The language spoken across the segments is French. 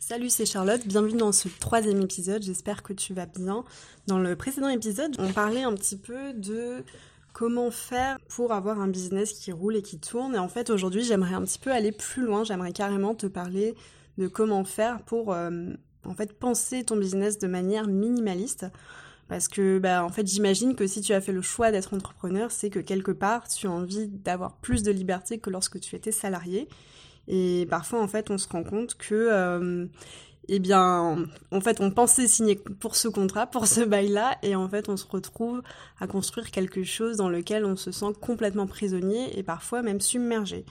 Salut, c'est Charlotte, bienvenue dans ce troisième épisode, j'espère que tu vas bien. Dans le précédent épisode, on parlait un petit peu de comment faire pour avoir un business qui roule et qui tourne. Et en fait, aujourd'hui, j'aimerais un petit peu aller plus loin, j'aimerais carrément te parler de comment faire pour euh, en fait penser ton business de manière minimaliste. Parce que, bah, en fait, j'imagine que si tu as fait le choix d'être entrepreneur, c'est que quelque part, tu as envie d'avoir plus de liberté que lorsque tu étais salarié. Et parfois, en fait, on se rend compte que, euh, eh bien, en fait, on pensait signer pour ce contrat, pour ce bail-là, et en fait, on se retrouve à construire quelque chose dans lequel on se sent complètement prisonnier et parfois même submergé.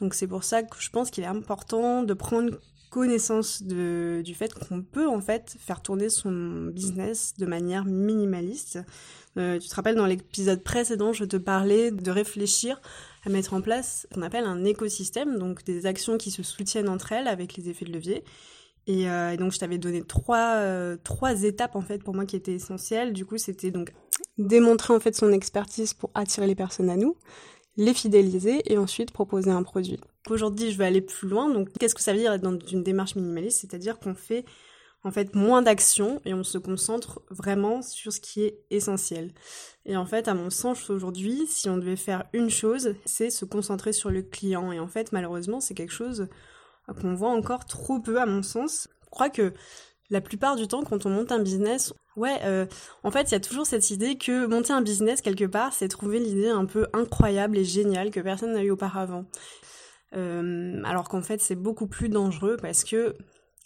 Donc c'est pour ça que je pense qu'il est important de prendre connaissance du fait qu'on peut en fait faire tourner son business de manière minimaliste. Euh, tu te rappelles dans l'épisode précédent, je te parlais de réfléchir à mettre en place ce qu'on appelle un écosystème, donc des actions qui se soutiennent entre elles avec les effets de levier. Et, euh, donc je t'avais donné trois, euh, trois étapes en fait pour moi qui étaient essentielles. Du coup, c'était donc démontrer en fait son expertise pour attirer les personnes à nous, les fidéliser et ensuite proposer un produit. Aujourd'hui, je vais aller plus loin. Donc, qu'est-ce que ça veut dire être dans une démarche minimaliste? C'est-à-dire qu'on fait en fait moins d'actions et on se concentre vraiment sur ce qui est essentiel. Et en fait, à mon sens, aujourd'hui, si on devait faire une chose, c'est se concentrer sur le client. Et en fait, malheureusement, c'est quelque chose qu'on voit encore trop peu, à mon sens. Je crois que la plupart du temps, quand on monte un business, ouais, euh, en fait, il y a toujours cette idée que monter un business quelque part, c'est trouver l'idée un peu incroyable et géniale que personne n'a eu auparavant. Euh, alors qu'en fait, c'est beaucoup plus dangereux parce que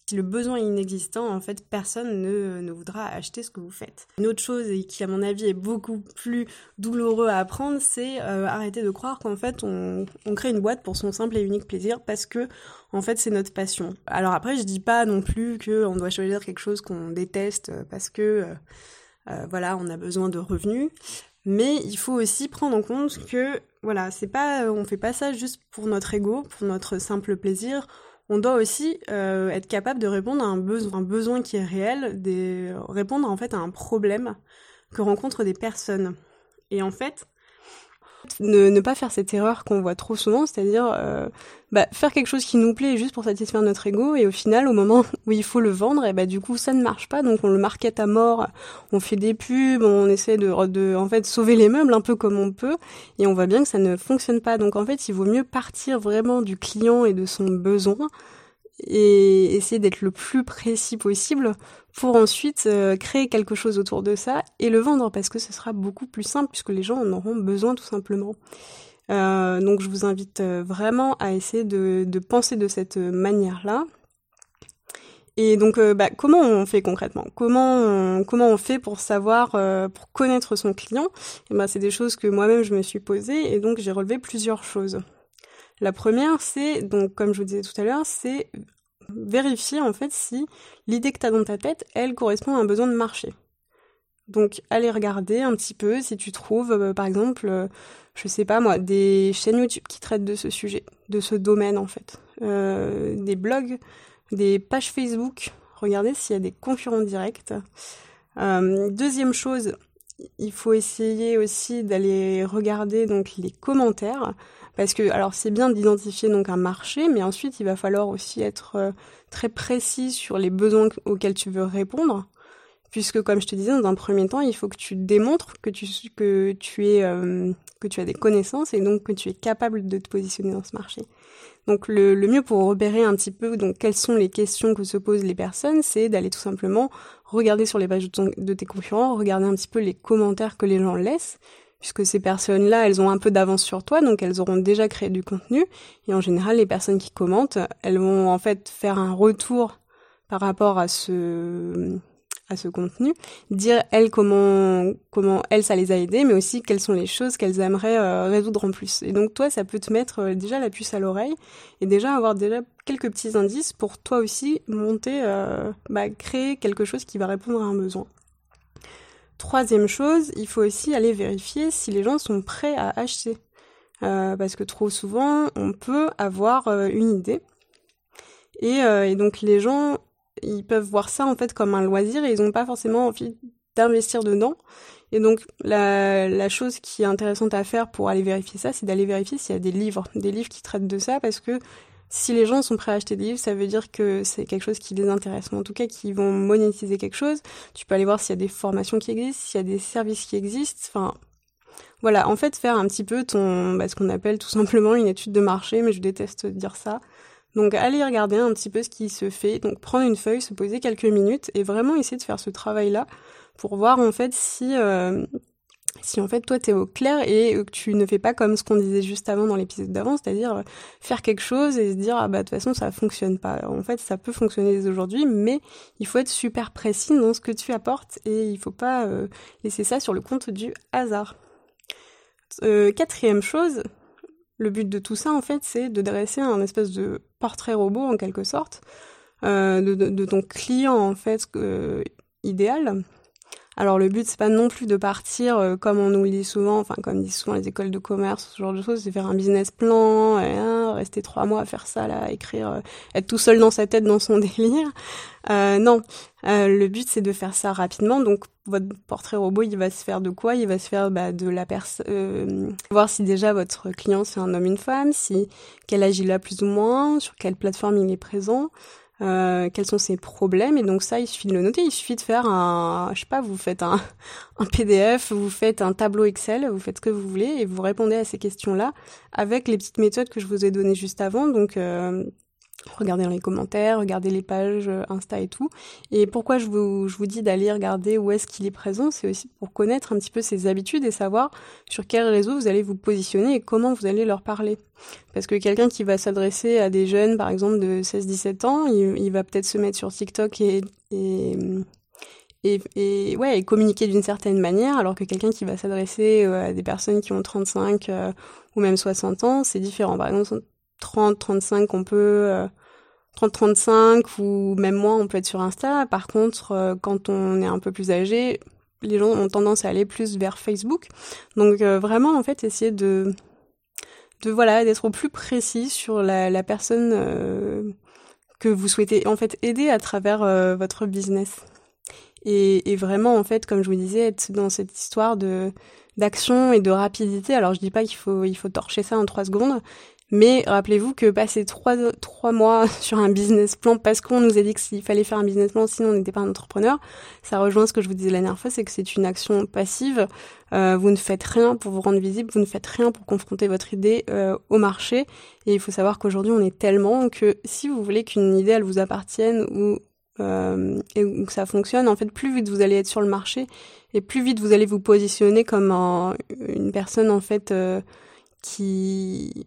si le besoin est inexistant, en fait, personne ne, voudra acheter ce que vous faites. Une autre chose, et qui à mon avis est beaucoup plus douloureux à apprendre, c'est euh, arrêter de croire qu'en fait on, on, crée une boîte pour son simple et unique plaisir parce que en fait c'est notre passion. Alors après, je dis pas non plus qu'on doit choisir quelque chose qu'on déteste parce que euh, euh, voilà, on a besoin de revenus. Mais il faut aussi prendre en compte que voilà, c'est pas, on fait pas ça juste pour notre ego, pour notre simple plaisir on doit aussi euh, être capable de répondre à un besoin, un besoin qui est réel, des, répondre en fait à un problème que rencontrent des personnes. Et en fait, ne, ne pas faire cette erreur qu'on voit trop souvent, c'est-à-dire euh, bah, faire quelque chose qui nous plaît juste pour satisfaire notre ego, et au final, au moment où il faut le vendre, et bah du coup ça ne marche pas, donc on le market à mort, on fait des pubs, on essaie de, de en fait sauver les meubles un peu comme on peut, et on voit bien que ça ne fonctionne pas. Donc en fait, il vaut mieux partir vraiment du client et de son besoin et essayer d'être le plus précis possible pour ensuite euh, créer quelque chose autour de ça et le vendre parce que ce sera beaucoup plus simple puisque les gens en auront besoin tout simplement. Euh, donc je vous invite euh, vraiment à essayer de, penser de cette manière-là. Et donc, bah, comment on fait concrètement? Comment on, fait pour savoir, pour connaître son client? Et ben, c'est des choses que moi-même je me suis posée et donc j'ai relevé plusieurs choses. La première, c'est, donc comme je vous disais tout à l'heure, c'est vérifier en fait si l'idée que tu as dans ta tête, elle correspond à un besoin de marché. Donc aller regarder un petit peu si tu trouves euh, par exemple, euh, je sais pas moi, des chaînes YouTube qui traitent de ce sujet, de ce domaine en fait, euh, des blogs, des pages Facebook, regardez s'il y a des concurrents directs. deuxième chose, il faut essayer aussi d'aller regarder donc les commentaires parce que alors c'est bien d'identifier donc un marché mais ensuite il va falloir aussi être euh, très précis sur les besoins auxquels tu veux répondre puisque comme je te disais dans un premier temps il faut que tu démontres que tu que tu es euh, que tu as des connaissances et donc que tu es capable de te positionner dans ce marché. Donc le, mieux pour repérer un petit peu donc quelles sont les questions que se posent les personnes, c'est d'aller tout simplement regarder sur les pages de, de tes concurrents, regarder un petit peu les commentaires que les gens laissent, puisque ces personnes-là, elles ont un peu d'avance sur toi, donc elles auront déjà créé du contenu. Et en général, les personnes qui commentent, elles vont en fait faire un retour par rapport à ce à ce contenu, dire elles comment comment elles ça les a aidées, mais aussi quelles sont les choses qu'elles aimeraient euh, résoudre en plus. Et donc toi, ça peut te mettre euh, déjà la puce à l'oreille et déjà avoir déjà quelques petits indices pour toi aussi monter, euh, bah, créer quelque chose qui va répondre à un besoin. Troisième chose, il faut aussi aller vérifier si les gens sont prêts à acheter. parce que trop souvent, on peut avoir une idée. Et, et, donc les gens ils peuvent voir ça en fait comme un loisir et ils n'ont pas forcément envie d'investir dedans. Et donc la, la, chose qui est intéressante à faire pour aller vérifier ça, c'est d'aller vérifier s'il y a des livres, des livres qui traitent de ça, parce que si les gens sont prêts à acheter des livres, ça veut dire que c'est quelque chose qui les intéresse, en tout cas qu'ils vont monétiser quelque chose. Tu peux aller voir s'il y a des formations qui existent, s'il y a des services qui existent. Enfin, voilà, en fait, faire un petit peu ton, bah, ce qu'on appelle tout simplement une étude de marché, mais je déteste dire ça. Donc, aller regarder un petit peu ce qui se fait. Donc, prendre une feuille, se poser quelques minutes et vraiment essayer de faire ce travail-là pour voir en fait si euh, si en fait toi t'es au clair et que tu ne fais pas comme ce qu'on disait juste avant dans l'épisode d'avant, c'est-à-dire euh, faire quelque chose et se dire ah bah de toute façon ça fonctionne pas. En fait ça peut fonctionner aujourd'hui, mais il faut être super précis dans ce que tu apportes et il faut pas euh, laisser ça sur le compte du hasard. Euh, quatrième chose, le but de tout ça en fait c'est de dresser un espèce de portrait robot en quelque sorte de, ton client en fait idéal alors le but c'est pas non plus de partir euh, comme on nous le dit souvent, enfin comme disent souvent les écoles de commerce, ce genre de choses, c'est faire un business plan, et, hein, rester trois mois à faire ça là, écrire, euh, être tout seul dans sa tête dans son délire. Euh, non, le but c'est de faire ça rapidement. Donc votre portrait robot il va se faire de quoi? Il va se faire bah, de la personne, voir si déjà votre client c'est un homme une femme, si quel âge il a plus ou moins, sur quelle plateforme il est présent. Euh, quels sont ses problèmes. Et donc ça il suffit de le noter. Il suffit de faire un je sais pas vous faites un, un PDF vous faites un tableau Excel vous faites ce que vous voulez et vous répondez à ces questions là avec les petites méthodes que je vous ai données juste avant. Donc euh, regardez dans les commentaires, regardez les pages euh, Insta et tout. Et pourquoi je vous, dis d'aller regarder où est-ce qu'il est présent, c'est aussi pour connaître un petit peu ses habitudes et savoir sur quel réseau vous allez vous positionner et comment vous allez leur parler. Parce que quelqu'un qui va s'adresser à des jeunes, par exemple, de 16-17 ans, il, va peut-être se mettre sur TikTok et communiquer d'une certaine manière, alors que quelqu'un qui va s'adresser euh, à des personnes qui ont 35 euh, ou même 60 ans, c'est différent. Par exemple, 30, 35, on peut 30, euh, 35 ou même moins, on peut être sur Insta. Par contre, euh, quand on est un peu plus âgé, les gens ont tendance à aller plus vers Facebook. Donc euh, vraiment, en fait, essayer de de voilà d'être au plus précis sur la, personne que vous souhaitez en fait aider à travers votre business. Et, vraiment, en fait, comme je vous disais, être dans cette histoire d'action et de rapidité. Alors, je dis pas qu'il faut il faut torcher ça en trois secondes, mais rappelez-vous que passer trois, trois mois sur un business plan parce qu'on nous a dit qu'il fallait faire un business plan sinon on n'était pas un entrepreneur, ça rejoint ce que je vous disais la dernière fois, c'est que c'est une action passive. Euh, vous ne faites rien pour vous rendre visible, vous ne faites rien pour confronter votre idée euh, au marché. Et il faut savoir qu'aujourd'hui on est tellement que si vous voulez qu'une idée elle vous appartienne ou euh, et que ça fonctionne, en fait, plus vite vous allez être sur le marché et plus vite vous allez vous positionner comme une personne en fait qui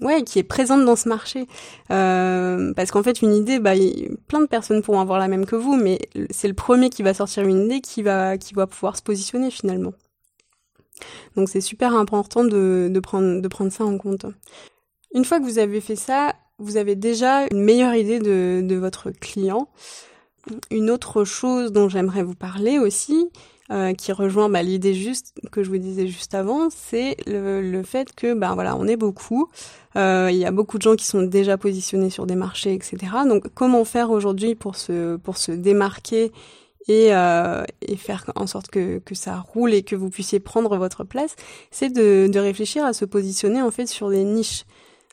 ouais, qui est présente dans ce marché. Euh, parce qu'en fait, une idée, bah, plein de personnes pourront avoir la même que vous, mais c'est le premier qui va sortir une idée qui va, qui va pouvoir se positionner finalement. Donc c'est super important de, de, prendre, de prendre ça en compte. Une fois que vous avez fait ça, vous avez déjà une meilleure idée de, de votre client. Une autre chose dont j'aimerais vous parler aussi, euh, qui rejoint bah, l'idée juste que je vous disais juste avant, c'est le, le, fait que ben voilà, on est beaucoup, euh, il y a beaucoup de gens qui sont déjà positionnés sur des marchés, etc. Donc comment faire aujourd'hui pour se pour se démarquer et, euh, et faire en sorte que, que ça roule et que vous puissiez prendre votre place, c'est de, de réfléchir à se positionner en fait sur des niches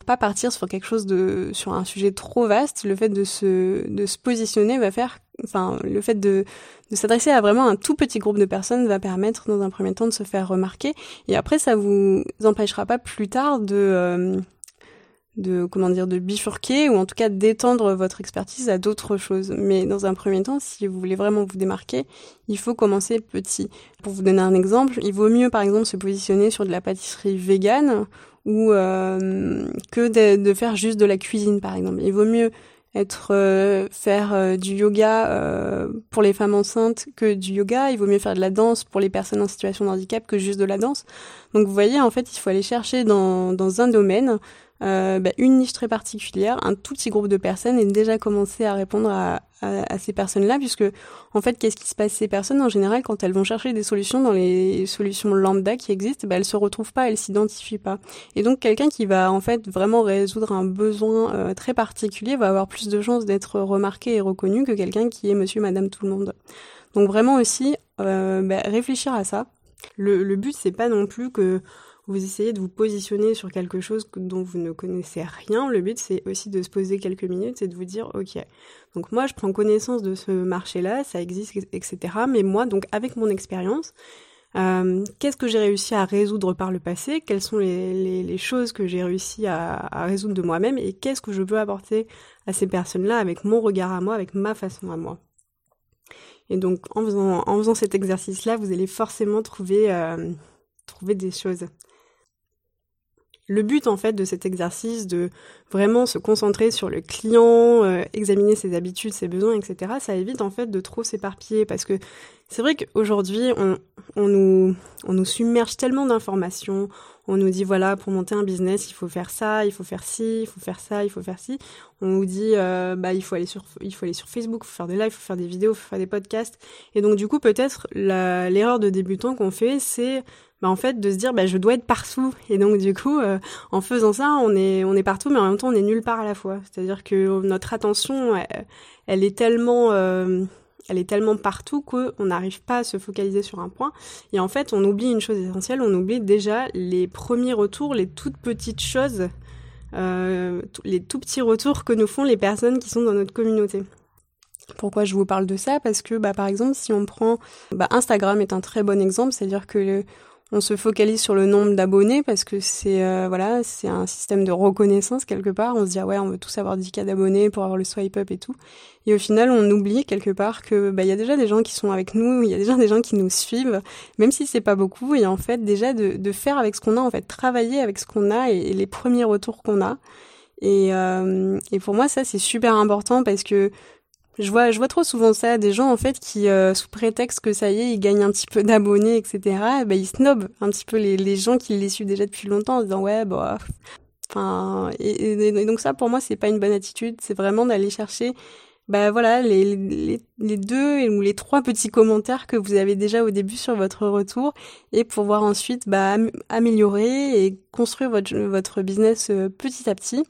pas partir sur quelque chose de sur un sujet trop vaste. Le fait de se de se positionner va faire enfin le fait de de s'adresser à vraiment un tout petit groupe de personnes va permettre dans un premier temps de se faire remarquer. Et après ça vous empêchera pas plus tard de euh, de comment dire de bifurquer ou en tout cas d'étendre votre expertise à d'autres choses. Mais dans un premier temps si vous voulez vraiment vous démarquer il faut commencer petit. Pour vous donner un exemple il vaut mieux par exemple se positionner sur de la pâtisserie végane ou euh, que de, de, faire juste de la cuisine par exemple. Il vaut mieux être euh, faire euh, du yoga pour les femmes enceintes que du yoga. Il vaut mieux faire de la danse pour les personnes en situation de handicap que juste de la danse. Donc vous voyez, en fait, il faut aller chercher dans, dans un domaine euh, bah, une niche très particulière, un tout petit groupe de personnes et déjà commencer à répondre à, à, ces personnes-là, puisque en fait, qu'est-ce qui se passe? Ces personnes, en général, quand elles vont chercher des solutions dans les solutions lambda qui existent, bah, elles se retrouvent pas, elles s'identifient pas. Et donc, quelqu'un qui va en fait vraiment résoudre un besoin euh, très particulier va avoir plus de chances d'être remarqué et reconnu que quelqu'un qui est Monsieur, Madame, tout le monde. Donc vraiment aussi euh, bah, réfléchir à ça. Le, le but c'est pas non plus que vous essayez de vous positionner sur quelque chose dont vous ne connaissez rien. Le but, c'est aussi de se poser quelques minutes et de vous dire, ok, donc moi, je prends connaissance de ce marché-là, ça existe, etc. Mais moi, donc avec mon expérience, euh, qu'est-ce que j'ai réussi à résoudre par le passé? Quelles sont les, choses que j'ai réussi à, résoudre de moi-même Et qu'est-ce que je peux apporter à ces personnes-là avec mon regard à moi, avec ma façon à moi? Et donc, en faisant, cet exercice-là, vous allez forcément trouver, euh, trouver des choses. Le but en fait de cet exercice de vraiment se concentrer sur le client, euh, examiner ses habitudes, ses besoins, etc. Ça évite en fait de trop s'éparpiller parce que c'est vrai qu'aujourd'hui on, nous, on nous submerge tellement d'informations, on nous dit voilà pour monter un business il faut faire ça, il faut faire ci, il faut faire ça, il faut faire ci. On nous dit euh, bah il faut aller sur il faut aller sur Facebook, il faut faire des lives, il faut faire des vidéos, il faut faire des podcasts. Et donc du coup peut-être l'erreur de débutant qu'on fait c'est bah, en fait de se dire bah je dois être partout. Et donc du coup euh, en faisant ça on est on est partout mais en même temps on est nulle part à la fois. C'est à dire que notre attention elle, est tellement euh, elle est tellement partout qu'on n'arrive pas à se focaliser sur un point. Et en fait on oublie une chose essentielle on oublie déjà les premiers retours les toutes petites choses euh, les tout petits retours que nous font les personnes qui sont dans notre communauté. Pourquoi je vous parle de ça? Parce que, bah, par exemple, si on prend, bah, Instagram est un très bon exemple, c'est-à-dire que on se focalise sur le nombre d'abonnés parce que c'est euh, voilà, c'est un système de reconnaissance quelque part. On se dit ah ouais, on veut tous avoir 10K d'abonnés pour avoir le swipe up et tout. Et au final, on oublie quelque part que bah il y a déjà des gens qui sont avec nous, il y a déjà des gens qui nous suivent, même si c'est pas beaucoup. Et en fait, déjà de, faire avec ce qu'on a, en fait, travailler avec ce qu'on a et, les premiers retours qu'on a. Et, euh, et pour moi, ça c'est super important parce que je vois, je vois trop souvent ça, des gens en fait qui, euh, sous prétexte que ça y est, ils gagnent un petit peu d'abonnés, etc., bah, ils snobent un petit peu les, les gens qui les suivent déjà depuis longtemps en disant ouais, bah, enfin, et, donc ça pour moi c'est pas une bonne attitude, c'est vraiment d'aller chercher, bah voilà, les, les, les, deux ou les trois petits commentaires que vous avez déjà au début sur votre retour et pouvoir ensuite bah, améliorer et construire votre, votre business euh, petit à petit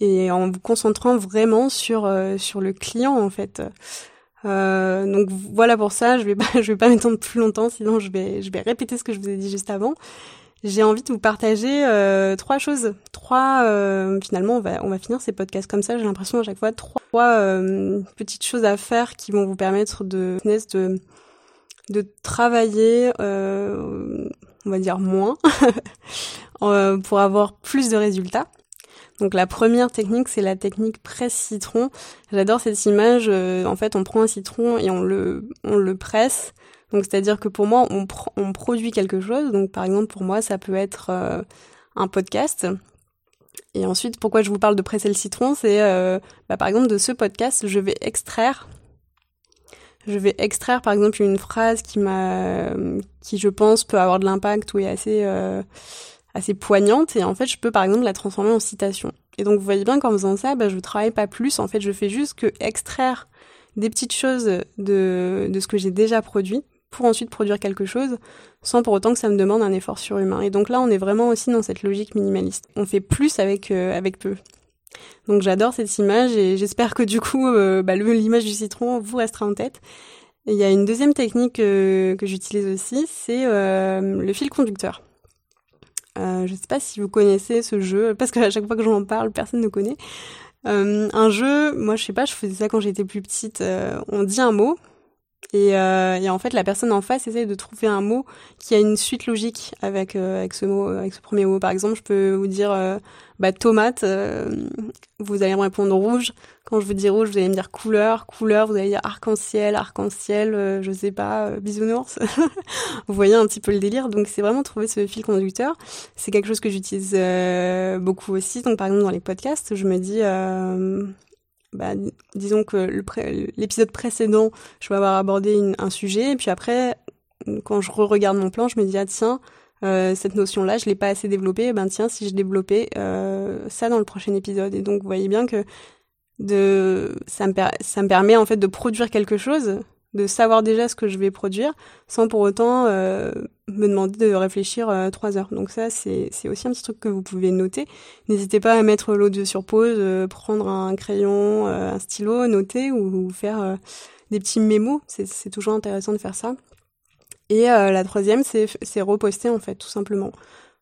et en vous concentrant vraiment sur euh, sur le client en fait. Euh, donc voilà pour ça, je vais pas je vais pas m'étendre plus longtemps, sinon je vais je vais répéter ce que je vous ai dit juste avant. J'ai envie de vous partager euh, trois choses, trois euh, finalement on va on va finir ces podcasts comme ça. J'ai l'impression à chaque fois trois euh, petites choses à faire qui vont vous permettre de de de travailler, on va dire moins, pour avoir plus de résultats. Donc la première technique, c'est la technique presse citron. J'adore cette image. Euh, en fait, on prend un citron et on le, on le presse. Donc c'est-à-dire que pour moi, on, on produit quelque chose. Donc par exemple, pour moi, ça peut être euh, un podcast. Et ensuite, pourquoi je vous parle de presser le citron, c'est euh, bah, par exemple de ce podcast, je vais extraire je vais extraire par exemple une phrase qui m'a qui je pense peut avoir de l'impact ou est assez assez poignante et en fait je peux par exemple la transformer en citation. Et donc vous voyez bien qu'en faisant ça, bah, je travaille pas plus, en fait je fais juste que extraire des petites choses de, de ce que j'ai déjà produit pour ensuite produire quelque chose sans pour autant que ça me demande un effort surhumain. Et donc là on est vraiment aussi dans cette logique minimaliste. On fait plus avec, euh, avec peu. Donc j'adore cette image et j'espère que du coup euh, bah, l'image du citron vous restera en tête. il y a une deuxième technique euh, que j'utilise aussi, c'est le fil conducteur. Euh, je ne sais pas si vous connaissez ce jeu, parce qu'à chaque fois que j'en parle, personne ne connaît. Euh, un jeu, moi je sais pas, je faisais ça quand j'étais plus petite. Euh, on dit un mot et, et, en fait la personne en face essaie de trouver un mot qui a une suite logique avec avec ce mot, avec ce premier mot. Par exemple, je peux vous dire bah, tomate, euh, vous allez me répondre rouge. Quand je vous dis rouge, vous allez me dire couleur, couleur, vous allez dire arc-en-ciel, arc-en-ciel, euh, je sais pas, euh, bisounours. vous voyez un petit peu le délire. Donc c'est vraiment trouver ce fil conducteur. C'est quelque chose que j'utilise beaucoup aussi. Donc par exemple dans les podcasts, je me dis bah, disons que l'épisode précédent, je vais avoir abordé un sujet, et puis après, quand je re-regarde mon plan, je me dis, ah tiens, euh, cette notion-là, je l'ai pas assez développée. Ben tiens, si je développais euh, ça dans le prochain épisode. Et donc, vous voyez bien que de ça me, ça me permet en fait de produire quelque chose, de savoir déjà ce que je vais produire, sans pour autant euh, me demander de réfléchir euh, trois heures. Donc ça, c'est aussi un petit truc que vous pouvez noter. N'hésitez pas à mettre l'audio sur pause, euh, prendre un crayon, un stylo, noter ou faire des petits mémos. C'est toujours intéressant de faire ça. Et la troisième, c'est reposter en fait, tout simplement.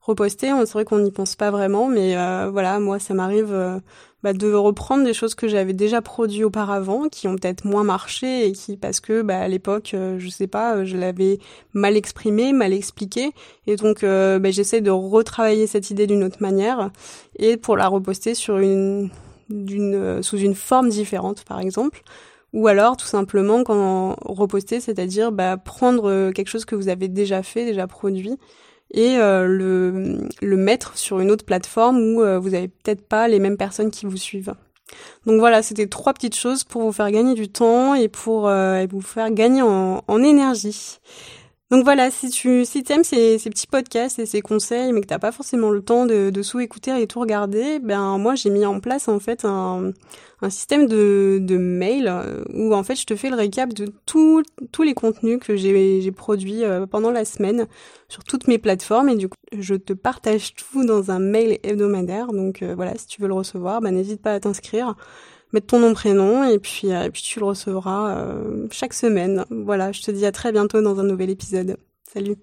Reposter, c'est vrai qu'on n'y pense pas vraiment, mais voilà, moi ça m'arrive bah, de reprendre des choses que j'avais déjà produites auparavant, qui ont peut-être moins marché et qui, parce que bah, à l'époque, euh, je sais pas, euh, je l'avais mal exprimé, mal expliqué, et donc euh, bah, j'essaie de retravailler cette idée d'une autre manière et pour la reposter sur une, d'une, sous une forme différente, par exemple. Ou alors, tout simplement, quand reposter, c'est-à-dire bah, prendre quelque chose que vous avez déjà fait, déjà produit, et euh, le, mettre sur une autre plateforme où euh, vous n'avez peut-être pas les mêmes personnes qui vous suivent. Donc voilà, c'était trois petites choses pour vous faire gagner du temps et pour euh, vous faire gagner en énergie. Donc voilà, si tu si aimes ces, petits podcasts et ces conseils, mais que t'as pas forcément le temps de, de sous-écouter et tout regarder, ben moi j'ai mis en place en fait un, un système de, mail euh, où en fait je te fais le récap de tous les contenus que j'ai produits euh, pendant la semaine sur toutes mes plateformes et du coup je te partage tout dans un mail hebdomadaire. Donc euh, voilà, si tu veux le recevoir, ben n'hésite pas à t'inscrire mettre ton nom prénom et puis, euh, et puis tu le recevras euh, chaque semaine. Voilà, je te dis à très bientôt dans un nouvel épisode. Salut